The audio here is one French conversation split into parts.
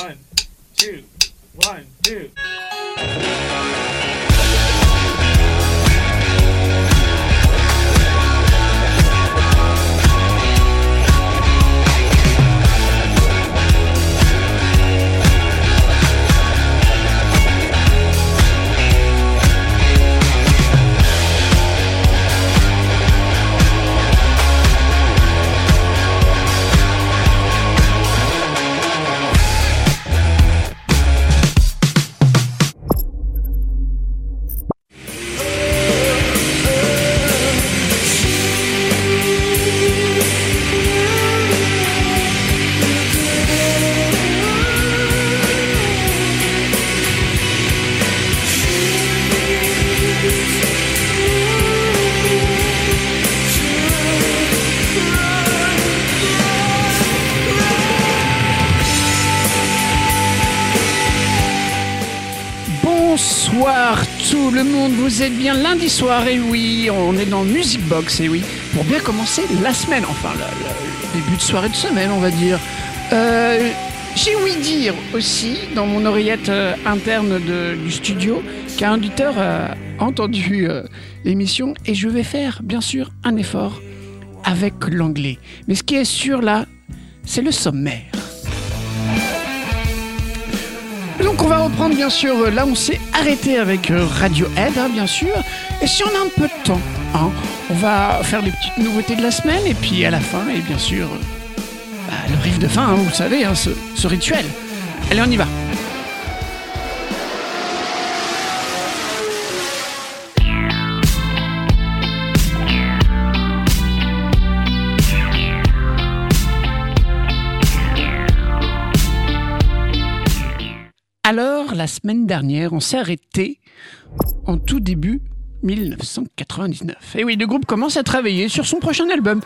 One, two, one, two. Lundi soir oui, on est dans Music Box et oui, pour bien commencer la semaine, enfin le, début de soirée de semaine on va dire. Euh, J'ai ouï dire aussi dans mon oreillette euh, interne du studio qu'un auditeur a entendu euh, l'émission et je vais faire bien sûr un effort avec l'anglais. Mais ce qui est sûr là, c'est le sommaire. Donc on va reprendre bien sûr, là on s'est arrêté avec Radiohead hein, bien sûr, et si on a un peu de temps, hein, on va faire les petites nouveautés de la semaine, et puis à la fin, et bien sûr, euh, bah, le riff de fin, hein, vous le savez, hein, ce, ce rituel. Allez on y va Alors, la semaine dernière, on s'est arrêté en tout début 1999. Et oui, le groupe commence à travailler sur son prochain album.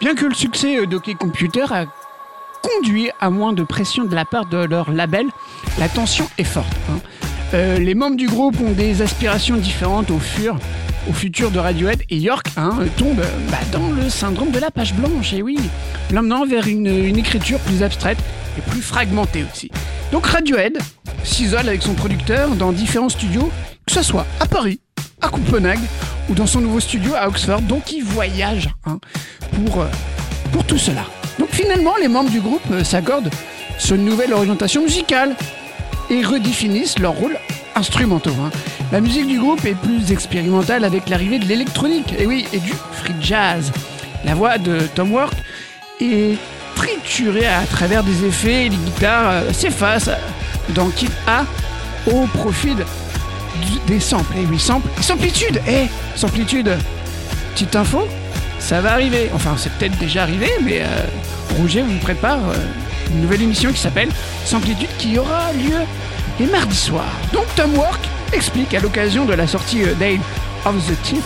Bien que le succès euh, d'Hockey Computer a conduit à moins de pression de la part de leur label, la tension est forte. hein. Euh, les membres du groupe ont des aspirations différentes au fur au futur de Radiohead et York hein, tombe euh, bah, dans le syndrome de la page blanche, et oui, l'emmenant vers une, une écriture plus abstraite et plus fragmentée aussi. Donc Radiohead s'isole avec son producteur dans différents studios, que ce soit à Paris, à Copenhague ou dans son nouveau studio à Oxford. Donc il voyage hein, pour, euh, pour tout cela. Donc finalement, les membres du groupe euh, s'accordent sur une nouvelle orientation musicale et redéfinissent leur rôle instrumentaux. hein. La musique du groupe est plus expérimentale avec l'arrivée de l'électronique, et oui, et du free jazz. La voix de Tom Work est triturée à travers des effets et les guitares euh, s'effacent dans Kid A au profit des samples. Et oui, samples. Samplitude Eh, samplitude Petite info, ça va arriver. Enfin, c'est peut-être déjà arrivé, mais euh, Rouget vous prépare euh, une nouvelle émission qui s'appelle Samplitude qui aura lieu les mardis soirs. Donc Tom Work explique à l'occasion de la sortie euh, of the Thief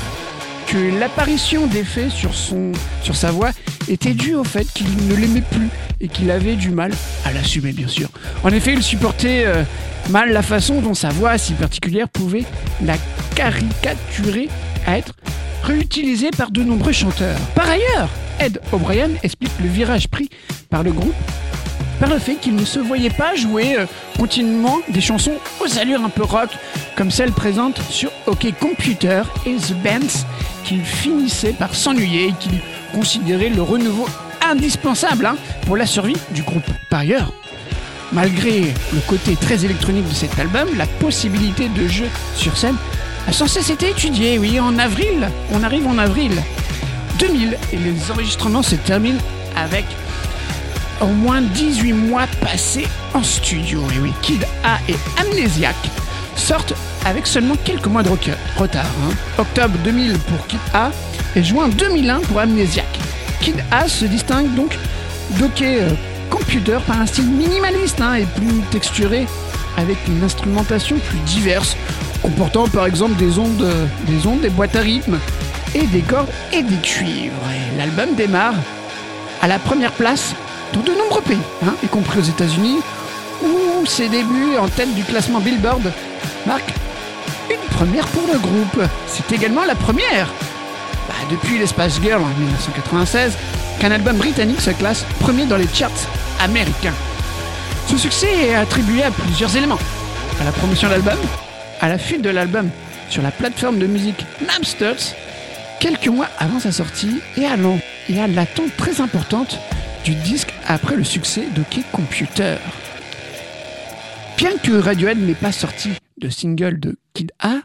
que l'apparition d'effets sur, son, sur sa voix était due au fait qu'il ne l'aimait plus et qu'il avait du mal à l'assumer, bien sûr. En effet, il supportait euh, mal la façon dont sa voix si particulière pouvait la caricaturer à être réutilisée par de nombreux chanteurs. Par ailleurs, Ed O'Brien explique le virage pris par le groupe par le fait qu'il ne se voyait pas jouer euh, continuellement des chansons aux allures un peu rock, comme celles présentes sur OK Computer et The Bands, qu'il finissait par s'ennuyer et qu'il considérait le renouveau indispensable hein, pour la survie du groupe. Par ailleurs, malgré le côté très électronique de cet album, la possibilité de jeu sur scène a sans cesse été étudiée. Oui, en avril, on arrive en avril 2000 et les enregistrements se terminent avec au moins 18 mois passés en studio. Et oui, Kid A et Amnesiac sortent avec seulement quelques mois de retard. hein. Octobre 2000 pour Kid A et juin 2001 pour Amnesiac. Kid A se distingue donc d'Ok euh, Computer par un style minimaliste hein, et plus texturé avec une instrumentation plus diverse, comportant par exemple des ondes, euh, des ondes, des boîtes à rythme et des cordes et des cuivres. L'album démarre à la première place dans de nombreux pays, hein, y compris aux États-Unis, où ses débuts en tête du classement Billboard marquent une première pour le groupe. C'est également la première, bah, depuis l'Espace Girl en 1996, qu'un album britannique se classe premier dans les charts américains. Ce succès est attribué à plusieurs éléments. À la promotion de l'album, à la fuite de l'album sur la plateforme de musique Napster, quelques mois avant sa sortie, et à l'attente très importante du disque après le succès d'Ok Computer. Bien que Radiohead n'ait pas sorti de single de Kid A,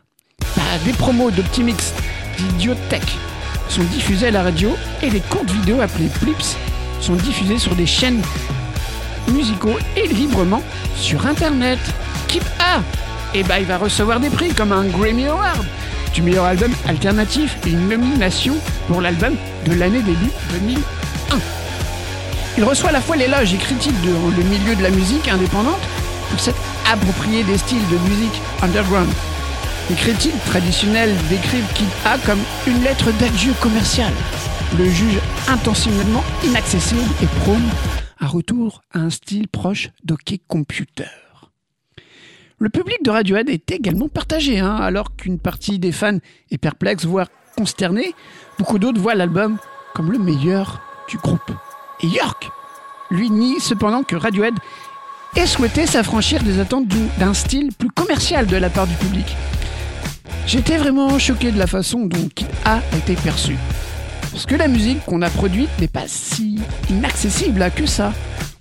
bah, des promos d'Optimix d'Idiotech sont diffusés à la radio et les courtes vidéos appelées Blips sont diffusées sur des chaînes musicaux et librement sur internet. Kid A Et bah il va recevoir des prix comme un Grammy Award du meilleur album alternatif et une nomination pour l'album de l'année début 2001. Il reçoit à la fois l'éloge et critique de le milieu de la musique indépendante pour s'être approprié des styles de musique underground. Les critiques traditionnelles décrivent Kid A comme une lettre d'adieu commerciale. Le juge intentionnellement inaccessible et prône un retour à un style proche d'Ok Computer. Le public de Radiohead est également partagé, hein, alors qu'une partie des fans est perplexe, voire consternée, beaucoup d'autres voient l'album comme le meilleur du groupe. Et York, lui, nie cependant que Radiohead ait souhaité s'affranchir des attentes du- d'un style plus commercial de la part du public. J'étais vraiment choqué de la façon dont Kid A été perçu. Parce que la musique qu'on a produite n'est pas si inaccessible que ça.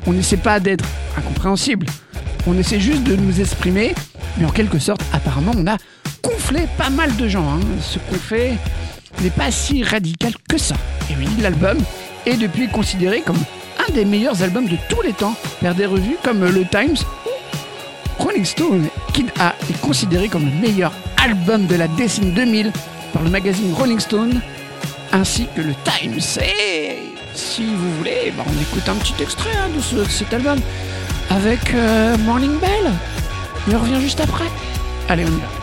On n'essaie pas d'être incompréhensible. On essaie juste de nous exprimer, mais en quelque sorte, apparemment, on a gonflé pas mal de gens. hein. Ce qu'on fait n'est pas si radical que ça. Et oui, l'album est depuis considéré comme un des meilleurs albums de tous les temps, par des revues comme le Times ou Rolling Stone. Kid A est considéré comme le meilleur album de la décennie 2000 par le magazine Rolling Stone ainsi que le Times. Et si vous voulez, bah, on écoute un petit extrait hein, de, ce- de cet album avec euh, Morning Bell. Et on revient juste après. Allez, on y va.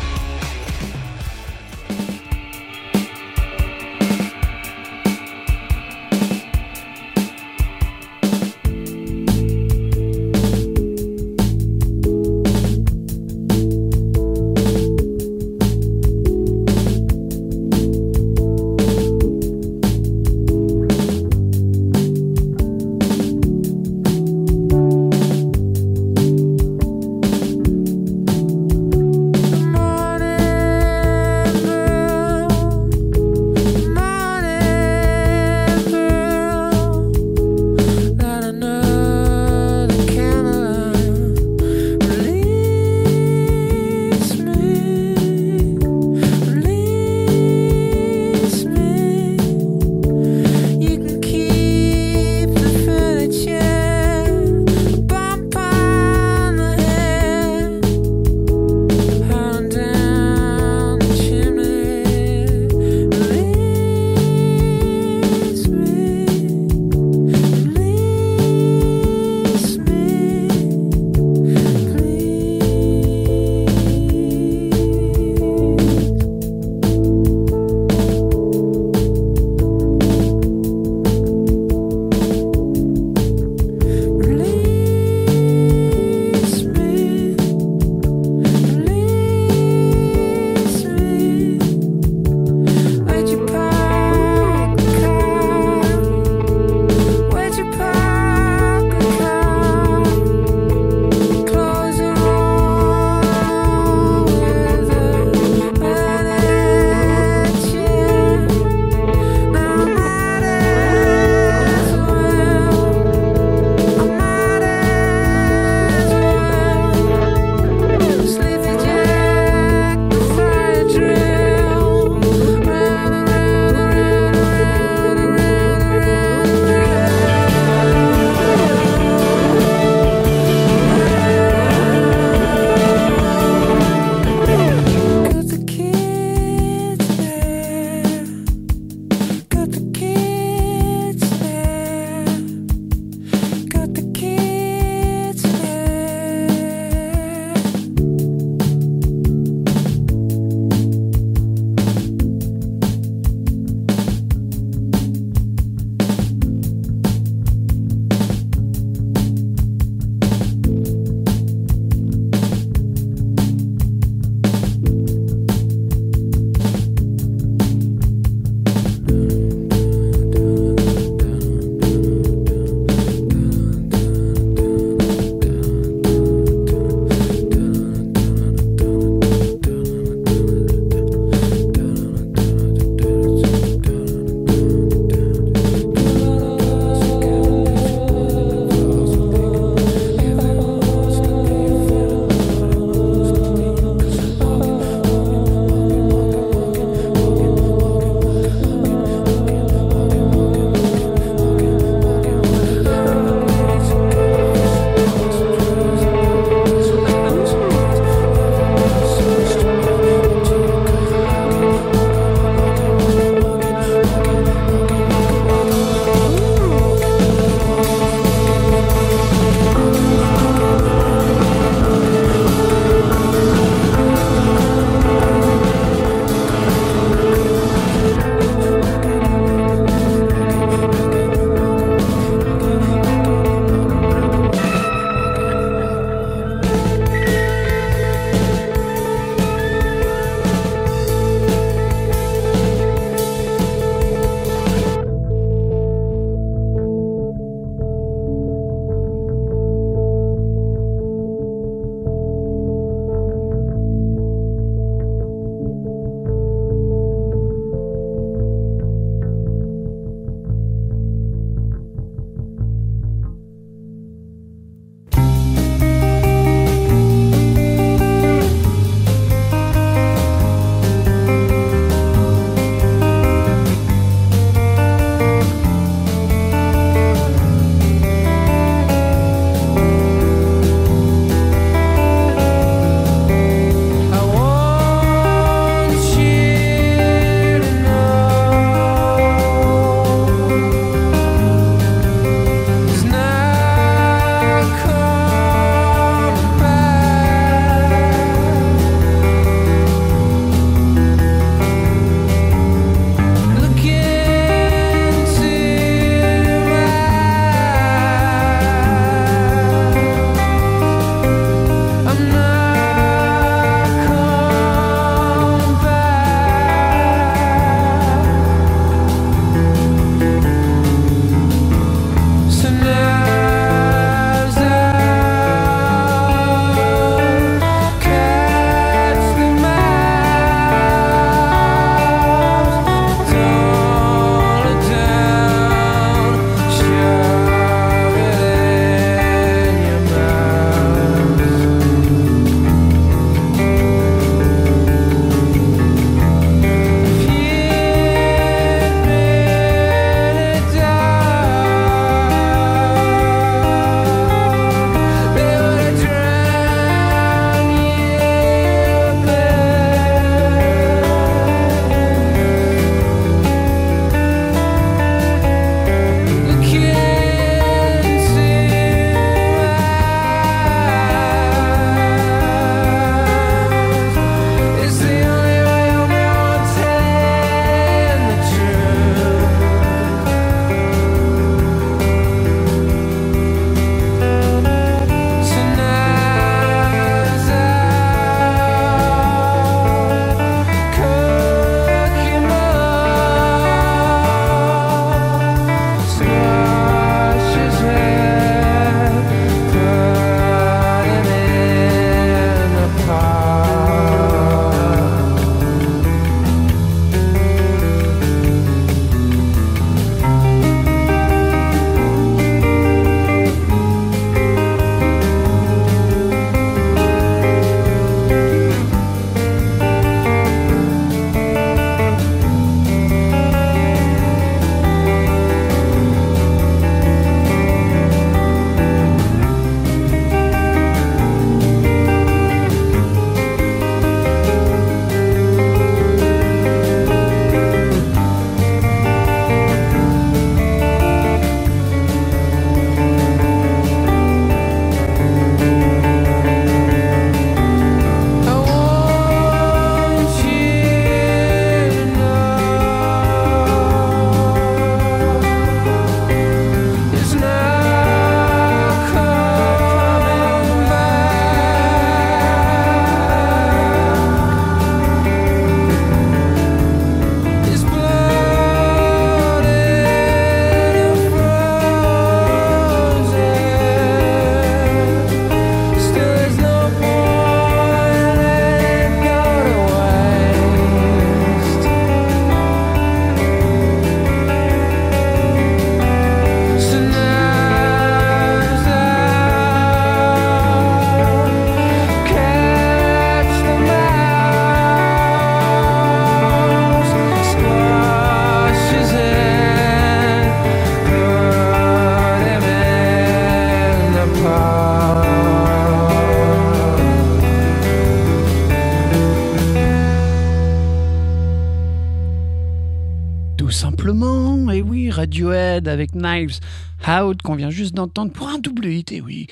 Out qu'on vient juste d'entendre pour un double hit. Et oui,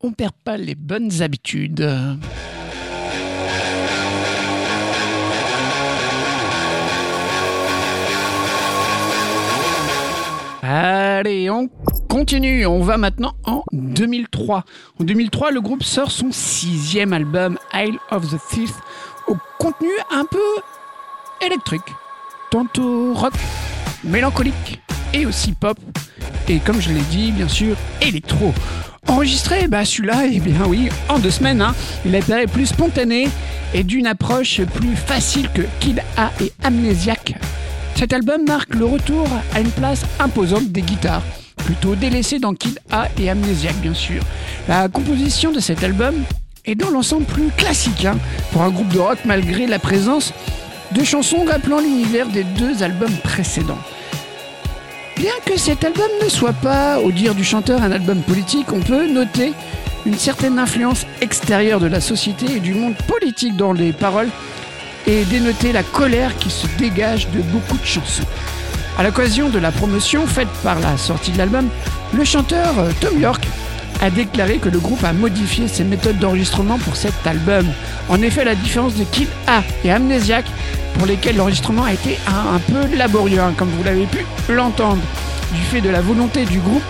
on perd pas les bonnes habitudes. Allez, on continue. On va maintenant en 2003. En 2003, le groupe sort son sixième album, Isle of the Thief, au contenu un peu électrique. Tantôt rock, mélancolique et aussi pop. Et comme je l'ai dit, bien sûr, électro. Enregistré, bah celui-là, eh bien oui, en deux semaines, hein, il été plus spontané et d'une approche plus facile que Kid A et Amnesiac. Cet album marque le retour à une place imposante des guitares, plutôt délaissées dans Kid A et Amnesiac bien sûr. La composition de cet album est dans l'ensemble plus classique hein, pour un groupe de rock malgré la présence de chansons rappelant l'univers des deux albums précédents. Bien que cet album ne soit pas, au dire du chanteur, un album politique, on peut noter une certaine influence extérieure de la société et du monde politique dans les paroles et dénoter la colère qui se dégage de beaucoup de chansons. À l'occasion de la promotion faite par la sortie de l'album, le chanteur euh, Tom York a déclaré que le groupe a modifié ses méthodes d'enregistrement pour cet album. En effet, la différence de Kid A et Amnesiac, pour lesquels l'enregistrement a été un, peu laborieux, hein, comme vous l'avez pu l'entendre, du fait de la volonté du groupe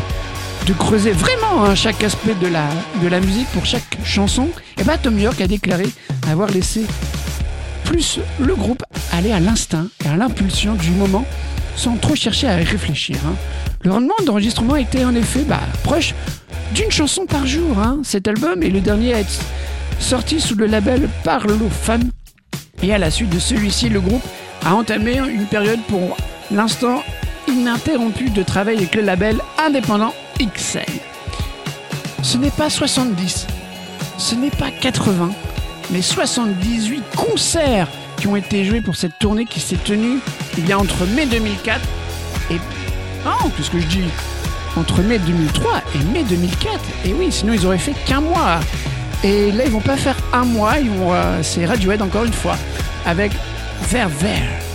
de creuser vraiment hein, chaque aspect de la, musique pour chaque chanson, et bah Tom York a déclaré avoir laissé plus le groupe aller à l'instinct et à l'impulsion du moment sans trop chercher à réfléchir. Hein. Le rendement d'enregistrement était en effet bah, proche d'une chanson par jour. Hein. Cet album est le dernier à être sorti sous le label Parlophone. Et à la suite de celui-ci, le groupe a entamé une période pour l'instant ininterrompue de travail avec le label indépendant XL. Ce n'est pas 70, ce n'est pas 80, mais 78 concerts qui ont été joués pour cette tournée qui s'est tenue eh bien, entre mai 2004 et... Non, qu'est-ce que je dis? Entre mai 2003 et mai 2004. Et oui, sinon ils auraient fait qu'un mois. Et là, ils vont pas faire un mois, ils vont... Euh, c'est Radiohead encore une fois, avec Vers Vers.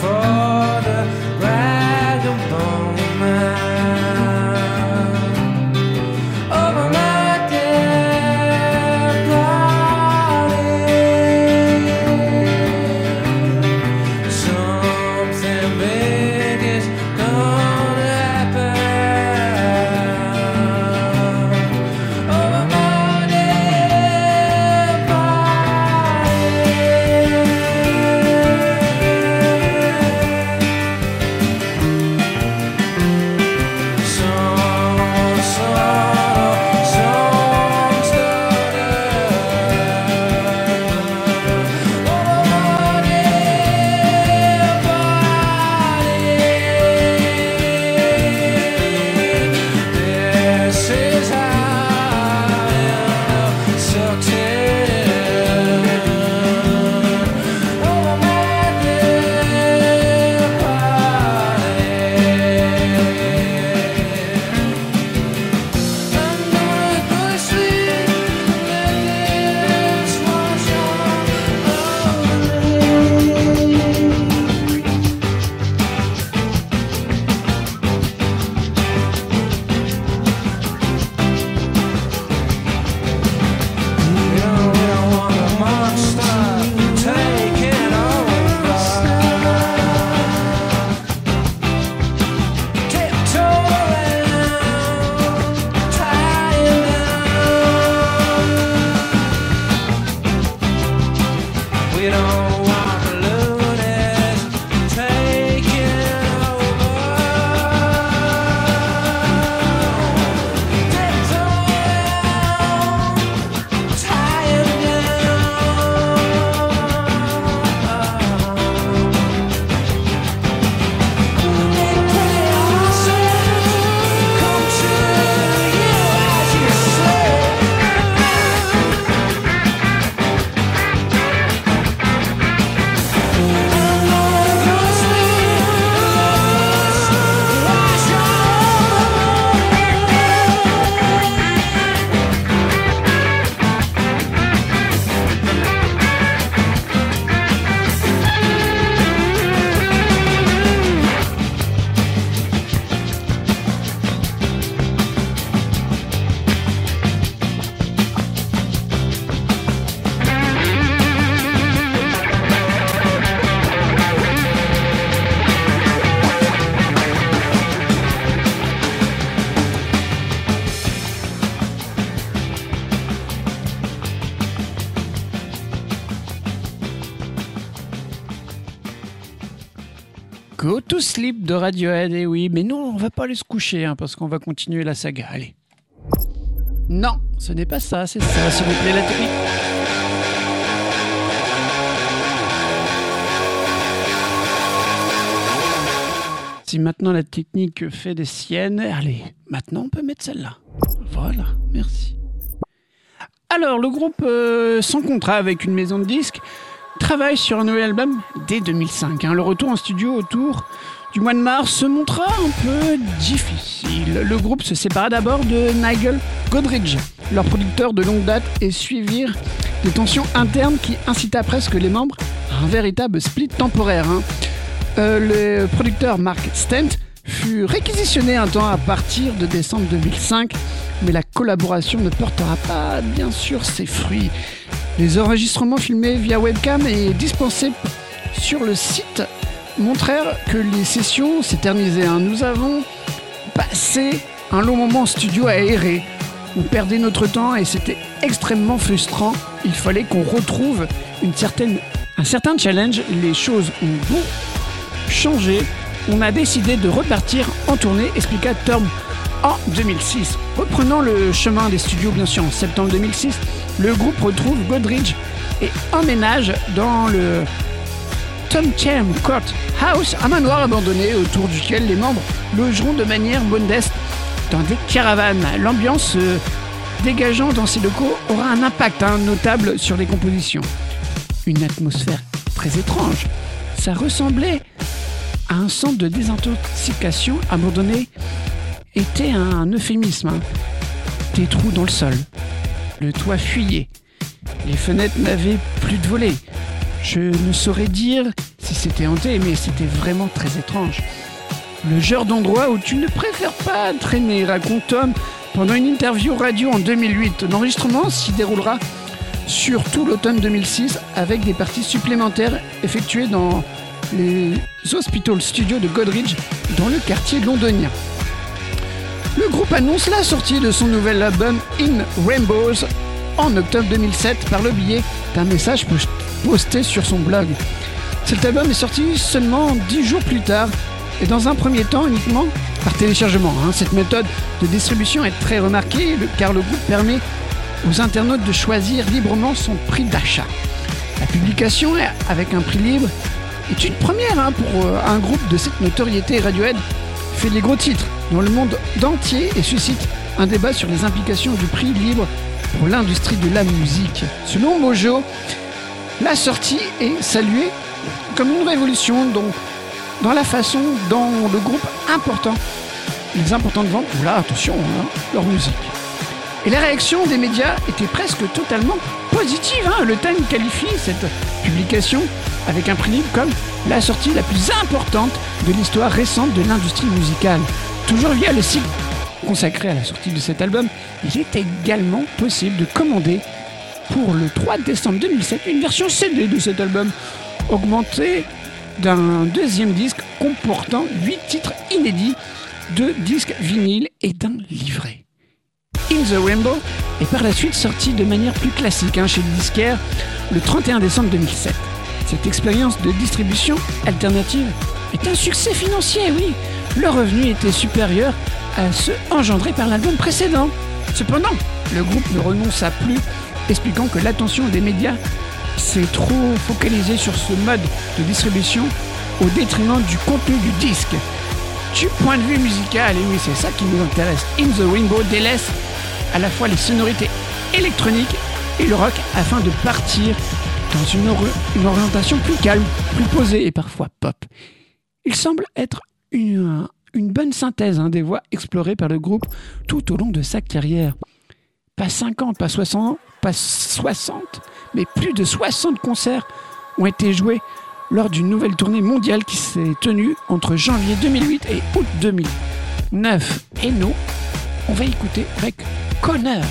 for the right. Radiohead, et oui, mais non, on va pas aller se coucher, hein, parce qu'on va continuer la saga, allez. Non, ce n'est pas ça, c'est ça, s'il vous plaît, la technique. Si maintenant la technique fait des siennes, allez, maintenant on peut mettre celle-là. Voilà, merci. Alors, le groupe euh, sans contrat avec une maison de disques travaille sur un nouvel album dès 2005. hein. Le retour en studio autour du mois de mars se montra un peu difficile. Le groupe se sépara d'abord de Nigel Godrich, leur producteur de longue date, et suivirent des tensions internes qui incita presque les membres à un véritable split temporaire. hein. Euh, le producteur Mark Stent fut réquisitionné un temps à partir de décembre 2005, mais la collaboration ne portera pas bien sûr ses fruits. Les enregistrements filmés via webcam et dispensés sur le site montrèrent que les sessions s'éternisaient. hein. Nous avons passé un long moment en studio à errer. On perdait notre temps et c'était extrêmement frustrant. Il fallait qu'on retrouve une certaine, un certain challenge. Les choses ont beau changé. On a décidé de repartir en tournée, expliqua Tom en 2006. Reprenant le chemin des studios, bien sûr, en septembre 2006, le groupe retrouve Godridge et emménage dans le Tom Chem Court House, un manoir abandonné autour duquel les membres logeront de manière modeste dans des caravanes. L'ambiance euh, dégageant dans ces locaux aura un impact hein, notable sur les compositions. Une atmosphère très étrange. Ça ressemblait à un centre de désintoxication abandonné était un euphémisme. hein. Des trous dans le sol. Le toit fuyait. Les fenêtres n'avaient plus de volets. Je ne saurais dire si c'était hanté, mais c'était vraiment très étrange. Le genre d'endroit où tu ne préfères pas traîner, raconte Tom pendant une interview radio en 2008. L'enregistrement s'y déroulera sur tout l'automne 2006 avec des parties supplémentaires effectuées dans les Hospital Studios de Godridge dans le quartier londonien. Le groupe annonce la sortie de son nouvel album In Rainbows en octobre 2007 par le biais d'un message post- posté sur son blog. Cet album est sorti seulement 10 jours plus tard et dans un premier temps uniquement par téléchargement. hein. Cette méthode de distribution est très remarquée car le groupe permet aux internautes de choisir librement son prix d'achat. La publication avec un prix libre est une première hein, pour euh, un groupe de cette notoriété. Radiohead fait des gros titres dans le monde entier et suscite un débat sur les implications du prix libre pour l'industrie de la musique. Selon Mojo, la sortie est saluée comme une révolution dans la façon dont le groupe important, les importantes ventes, voilà, attention, hein, leur musique. Et la réaction des médias était presque totalement positive. hein. Le Time qualifie cette publication avec un prix libre comme la sortie la plus importante de l'histoire récente de l'industrie musicale. Toujours via le site consacré à la sortie de cet album, il est également possible de commander pour le 3 décembre 2007 une version CD de cet album, augmentée d'un deuxième disque comportant 8 titres inédits, deux disques vinyles et d'un livret. In the Rainbow est par la suite sorti de manière plus classique hein, chez le disquaire le 31 décembre 2007. Cette expérience de distribution alternative est un succès financier, oui. Le revenu était supérieur à ceux engendrés par l'album précédent. Cependant, le groupe ne renonça plus, expliquant que l'attention des médias s'est trop focalisée sur ce mode de distribution au détriment du contenu du disque. Du point de vue musical, et oui, c'est ça qui nous intéresse, In the Rainbow délaisse à la fois les sonorités électroniques et le rock afin de partir dans une, ori- une orientation plus calme, plus posée et parfois pop. Il semble être une, une bonne synthèse hein, des voix explorées par le groupe tout au long de sa carrière pas 50, pas 60, pas 60, mais plus de 60 concerts ont été joués lors d'une nouvelle tournée mondiale qui s'est tenue entre janvier 2008 et août 2009. Et nous, on va écouter avec Connor.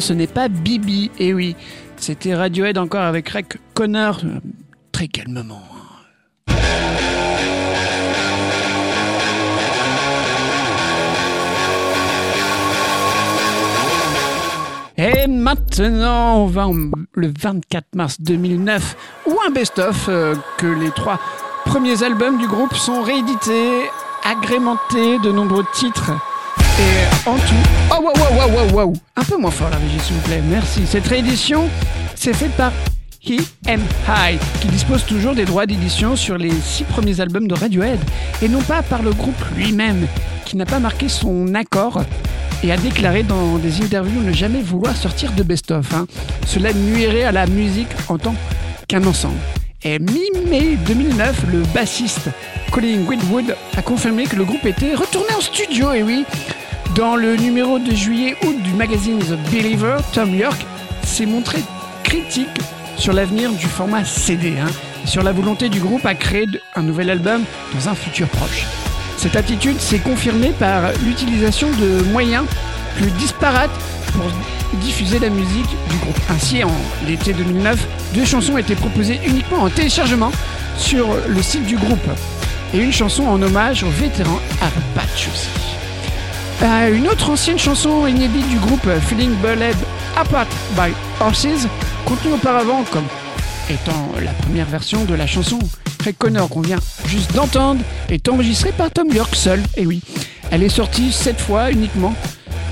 Ce n'est pas Bibi. Et oui, c'était Radiohead encore avec Rick Connor, très calmement. Et maintenant, on va le 24 mars 2009, où un best-of euh, que les trois premiers albums du groupe sont réédités, agrémentés de nombreux titres. Et en tout... Oh, wow, wow, wow, wow, wow Un peu moins fort la régie, s'il vous plaît, merci. Cette réédition, c'est faite par He and High, qui dispose toujours des droits d'édition sur les six premiers albums de Radiohead, et non pas par le groupe lui-même, qui n'a pas marqué son accord et a déclaré dans des interviews ne jamais vouloir sortir de best-of. hein. Cela nuirait à la musique en tant qu'un ensemble. Et mi-mai 2009, le bassiste Colin Whitwood a confirmé que le groupe était retourné en studio, et oui, dans le numéro de juillet-août du magazine The Believer, Tom York s'est montré critique sur l'avenir du format CD, hein, sur la volonté du groupe à créer un nouvel album dans un futur proche. Cette attitude s'est confirmée par l'utilisation de moyens plus disparates pour diffuser la musique du groupe. Ainsi, en l'été 2009, deux chansons étaient proposées uniquement en téléchargement sur le site du groupe et une chanson en hommage au vétéran Arpach aussi. Euh, une autre ancienne chanson inédite du groupe, Feeling Bullet Apart by Horses, contenue auparavant comme étant la première version de la chanson Craig Connor qu'on vient juste d'entendre, est enregistrée par Tom York seul. Et oui, elle est sortie cette fois uniquement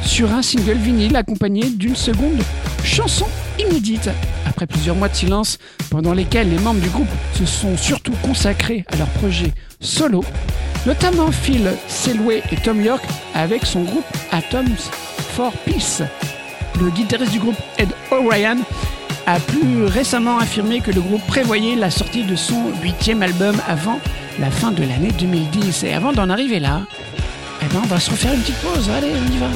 sur un single vinyle accompagné d'une seconde chanson inédite. Après plusieurs mois de silence pendant lesquels les membres du groupe se sont surtout consacrés à leur projet solo, notamment Phil Selway et Tom York avec son groupe Atoms for Peace. Le guitariste du groupe Ed O'Ryan a plus récemment affirmé que le groupe prévoyait la sortie de son huitième album avant la fin de l'année 2010. Et avant d'en arriver là, eh ben on va se refaire une petite pause. Allez, on y va.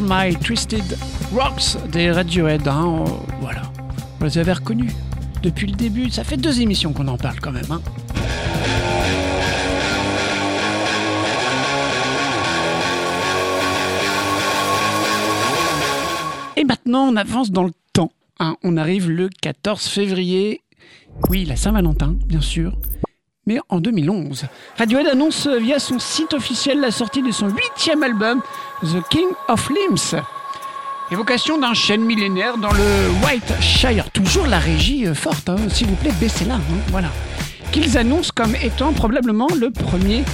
My Twisted Rocks des Radiohead. Hein, euh, voilà, vous les avez reconnus depuis le début. Ça fait deux émissions qu'on en parle quand même. Hein. Et maintenant, on avance dans le temps. hein. On arrive le 14 février. Oui, la Saint-Valentin, bien sûr. Mais en 2011, Radiohead annonce via son site officiel la sortie de son huitième album, The King of Limbs. Évocation d'un chêne millénaire dans le Whiteshire. Toujours la régie euh, forte, hein. s'il vous plaît, baissez-la. hein. Voilà. Qu'ils annoncent comme étant probablement le premier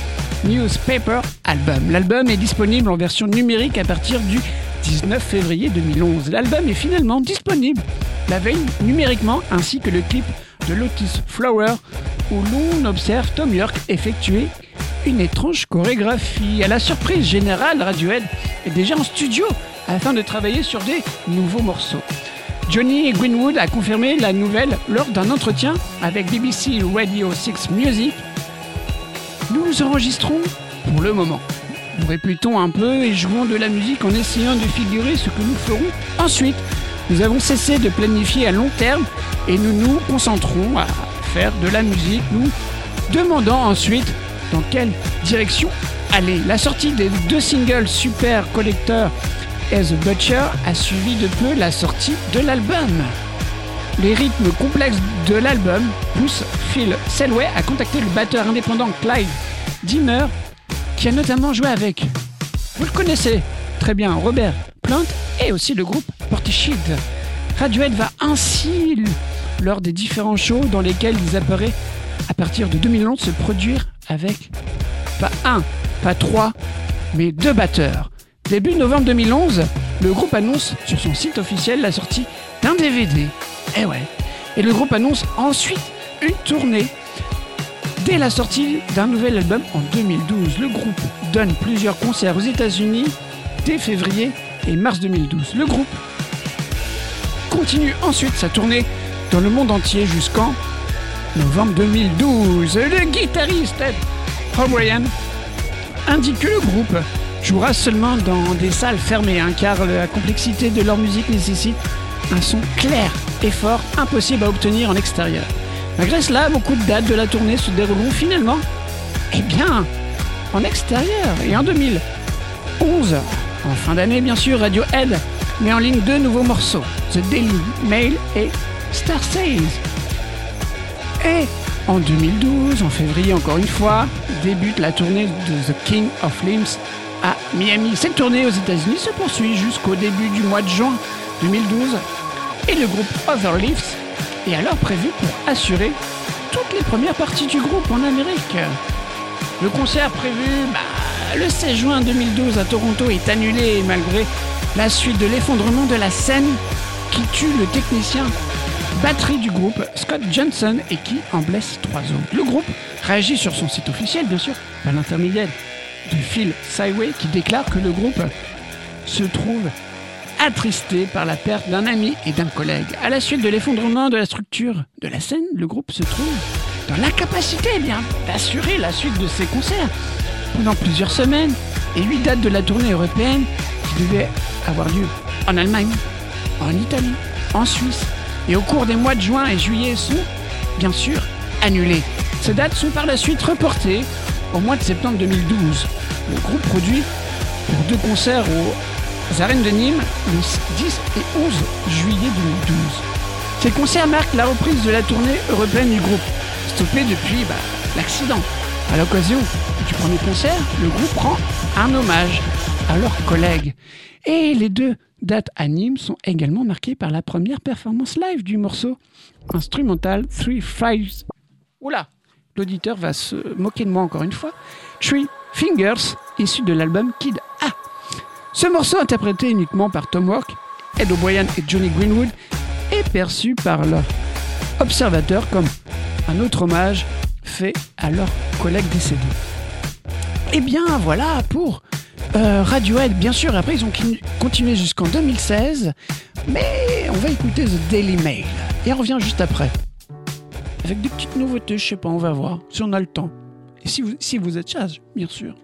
newspaper album. L'album est disponible en version numérique à partir du 19 février 2011. L'album est finalement disponible la veille numériquement ainsi que le clip de Lotus Flower où l'on observe Tom York effectuer une étrange chorégraphie. À la surprise générale, Radiohead est déjà en studio afin de travailler sur des nouveaux morceaux. Johnny Greenwood a confirmé la nouvelle lors d'un entretien avec BBC Radio 6 Music. Nous enregistrons pour le moment. Nous répétons un peu et jouons de la musique en essayant de figurer ce que nous ferons ensuite. Nous avons cessé de planifier à long terme et nous nous concentrons à faire de la musique, nous demandant ensuite dans quelle direction aller. La sortie des deux singles Super Collector et The Butcher a suivi de peu la sortie de l'album. Les rythmes complexes de l'album poussent Phil Selway à contacter le batteur indépendant Clyde Dimmer, qui a notamment joué avec, vous le connaissez très bien, Robert Plant et aussi le groupe Portishead. Radiohead va ainsi, lors des différents shows dans lesquels ils apparaissent à partir de 2011, se produire avec pas un, pas trois, mais deux batteurs. Début novembre 2011, le groupe annonce sur son site officiel la sortie d'un DVD. Eh ouais. Et le groupe annonce ensuite une tournée. Dès la sortie d'un nouvel album en 2012, le groupe donne plusieurs concerts aux États-Unis dès février et mars 2012. Le groupe continue ensuite sa tournée dans le monde entier jusqu'en novembre 2012. Le guitariste Ed O'Brien indique que le groupe jouera seulement dans des salles fermées, hein, car la complexité de leur musique nécessite un son clair et fort, impossible à obtenir en extérieur. Malgré cela, beaucoup de dates de la tournée se dérouleront finalement, eh bien, en extérieur. Et en 2011, en fin d'année bien sûr, Radiohead met en ligne deux nouveaux morceaux, The Daily Mail et Star Sails. Et en 2012, en février encore une fois, débute la tournée de The King of Limbs à Miami. Cette tournée aux États-Unis se poursuit jusqu'au début du mois de juin 2012 et le groupe Overleafs est alors prévu pour assurer toutes les premières parties du groupe en Amérique. Le concert prévu bah, le 16 juin 2012 à Toronto est annulé malgré la suite de l'effondrement de la scène qui tue le technicien batterie du groupe Scott Johnson et qui en blesse trois autres. Le groupe réagit sur son site officiel, bien sûr, par l'intermédiaire de Phil Syway qui déclare que le groupe se trouve attristé par la perte d'un ami et d'un collègue. À la suite de l'effondrement de la structure de la scène, le groupe se trouve dans l'incapacité eh bien d'assurer la suite de ses concerts pendant plusieurs semaines et huit dates de la tournée européenne qui devait avoir lieu en Allemagne, en Italie, en Suisse et au cours des mois de juin et juillet sont bien sûr annulées. Ces dates sont par la suite reportées au mois de septembre 2012. Le groupe produit pour deux concerts aux arènes de Nîmes le 10 et 11 juillet 2012. Ces concerts marquent la reprise de la tournée européenne du groupe, stoppée depuis bah, l'accident. À l'occasion du premier concert, le groupe rend un hommage à leurs collègues. Et les deux dates à Nîmes sont également marquées par la première performance live du morceau instrumental Three Fries. Oula, l'auditeur va se moquer de moi encore une fois. Three Fingers, issu de l'album Kid A. Ce morceau, interprété uniquement par Tom York, Ed O'Brien et Johnny Greenwood, est perçu par leurs observateurs comme un autre hommage fait à leurs collègues décédés. Et bien voilà pour euh, Radiohead, bien sûr. Après, ils ont continué jusqu'en 2016, mais on va écouter The Daily Mail et on revient juste après avec des petites nouveautés. Je sais pas, on va voir si on a le temps et si vous, si vous êtes sage, bien sûr.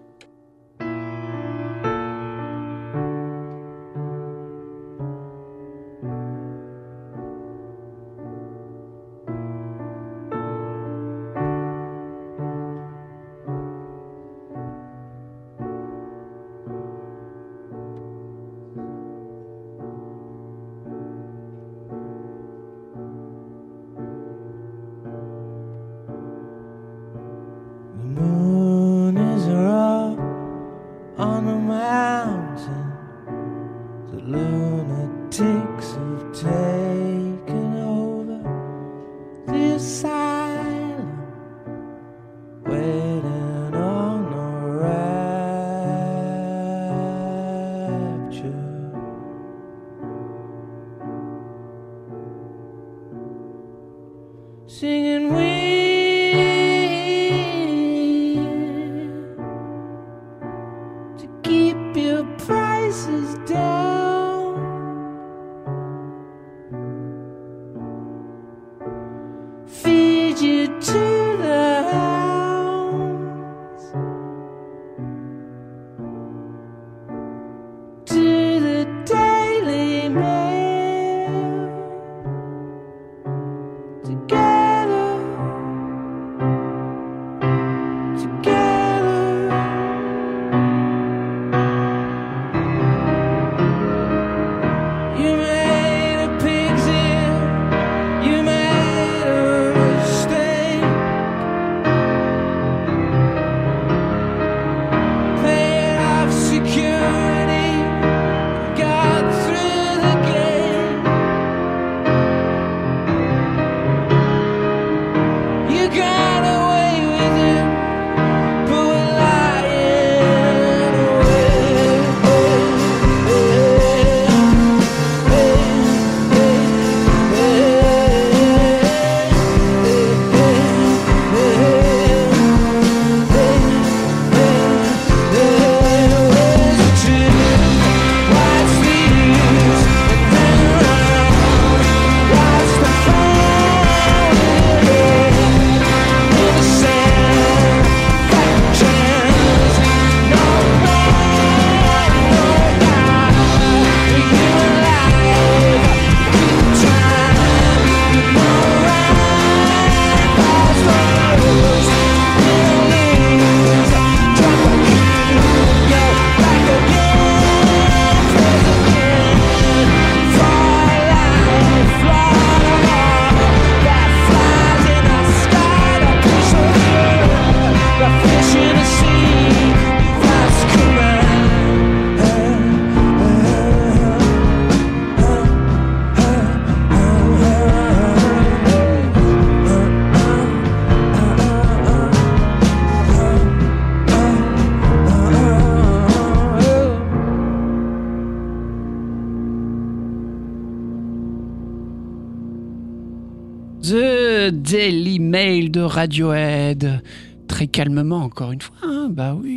Radiohead. Très calmement, encore une fois. hein, bah oui.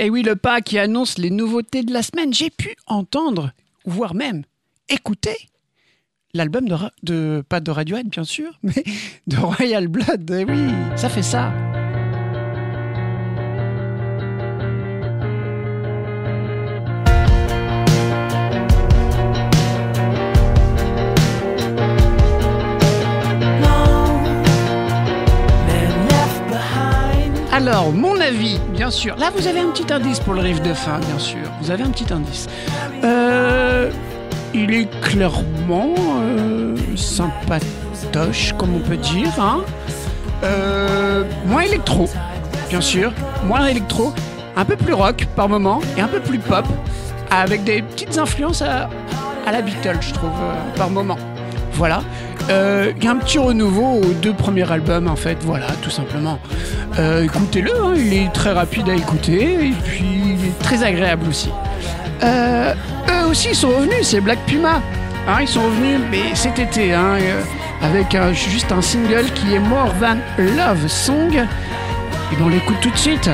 Et oui, le pas qui annonce les nouveautés de la semaine. J'ai pu entendre, voire même écouter l'album de, de, pas de Radiohead bien sûr, mais de Royal Blood. Eh oui, ça fait ça. Alors, mon avis, bien sûr. Là, vous avez un petit indice pour le riff de fin, bien sûr. Vous avez un petit indice. Euh, il est clairement euh, sympatoche, comme on peut dire. Hein. Euh, moins électro, bien sûr. Moins électro. Un peu plus rock par moment et un peu plus pop. Avec des petites influences à, la Beatles, je trouve, euh, par moment. Voilà. Euh, un petit renouveau aux deux premiers albums, en fait. Voilà, tout simplement. Euh, Écoutez-le, hein, il est très rapide à écouter et puis très agréable aussi. Euh, eux aussi ils sont revenus, c'est Black Puma. Hein, ils sont revenus, mais cet été, hein, avec juste un single qui est More Than Love Song. Et ben, on l'écoute tout de suite.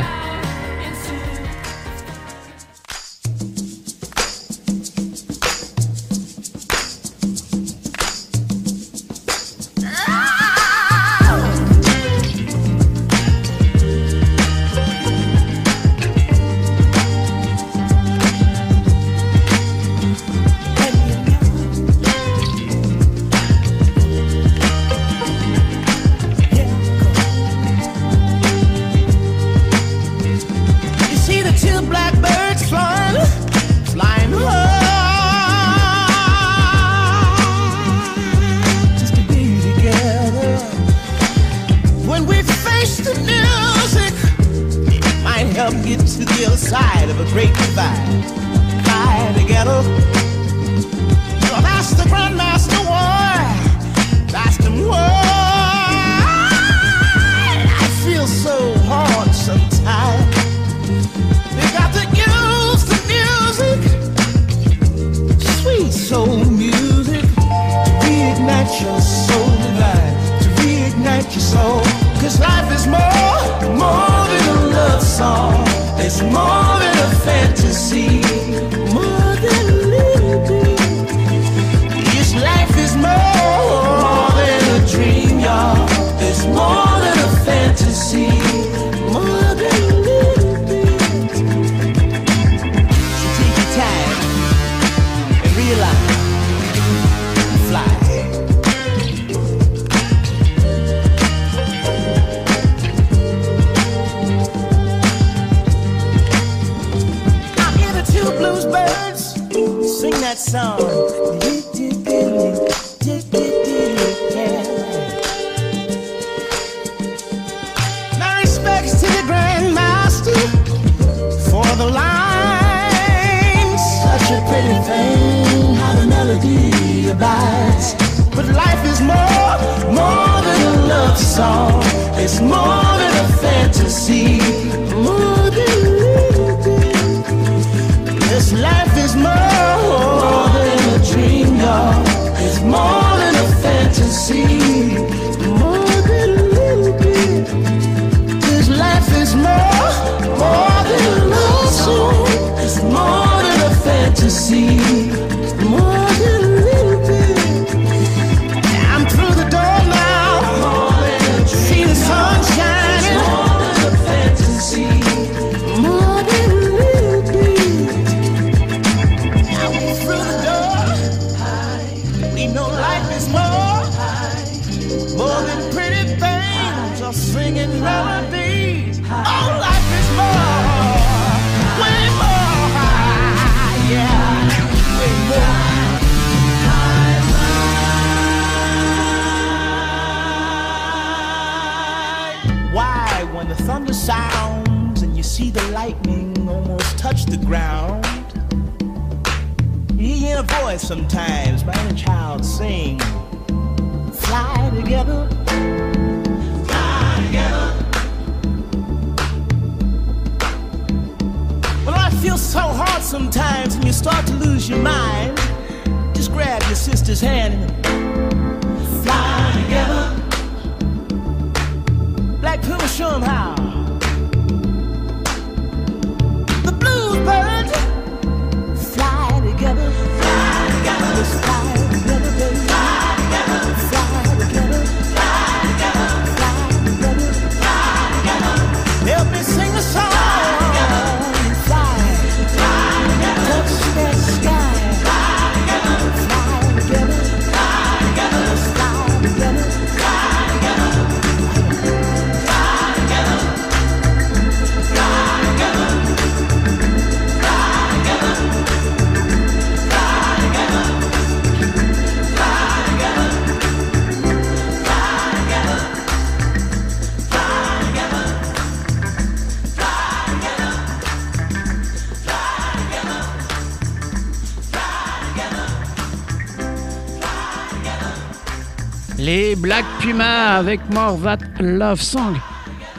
Les Black Puma avec More That Love Song.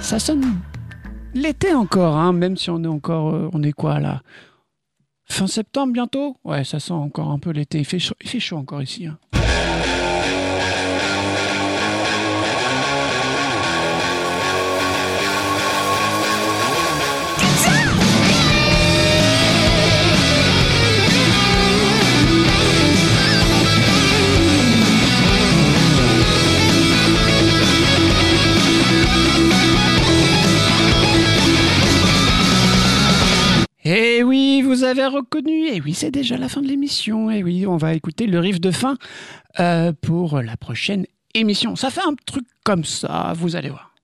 Ça sonne l'été encore, hein, même si on est encore. euh, on est quoi là Fin septembre bientôt? Ouais, ça sent encore un peu l'été. Il fait chaud, il fait chaud encore ici. hein. Eh oui, vous avez reconnu. Eh oui, c'est déjà la fin de l'émission. Eh oui, on va écouter le riff de fin euh, pour la prochaine émission. Ça fait un truc comme ça, vous allez voir.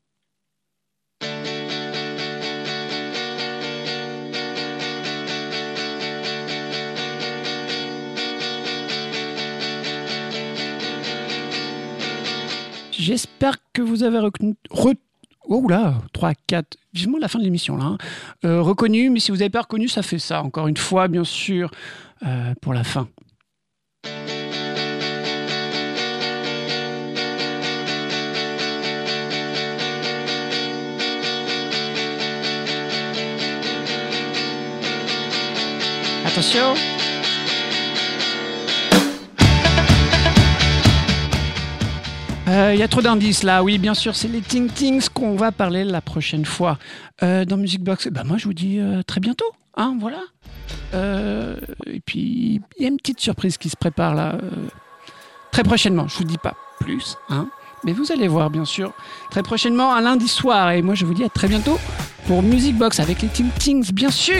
J'espère que vous avez reconnu. Oh là, 3, 4, vivement la fin de l'émission là. hein. Euh, reconnu, mais si vous n'avez pas reconnu, ça fait ça. Encore une fois, bien sûr, euh, pour la fin. Attention. Euh, Il y a trop d'indices là, oui, bien sûr, c'est les Ting Tings qu'on va parler la prochaine fois euh, dans Music Box. Bah, moi, je vous dis euh, très bientôt, hein, voilà. Euh, et puis, il y a une petite surprise qui se prépare là, euh, très prochainement. Je vous dis pas plus, hein, mais vous allez voir, bien sûr, très prochainement, un lundi soir. Et moi, je vous dis à très bientôt pour Music Box avec les Ting Tings, bien sûr.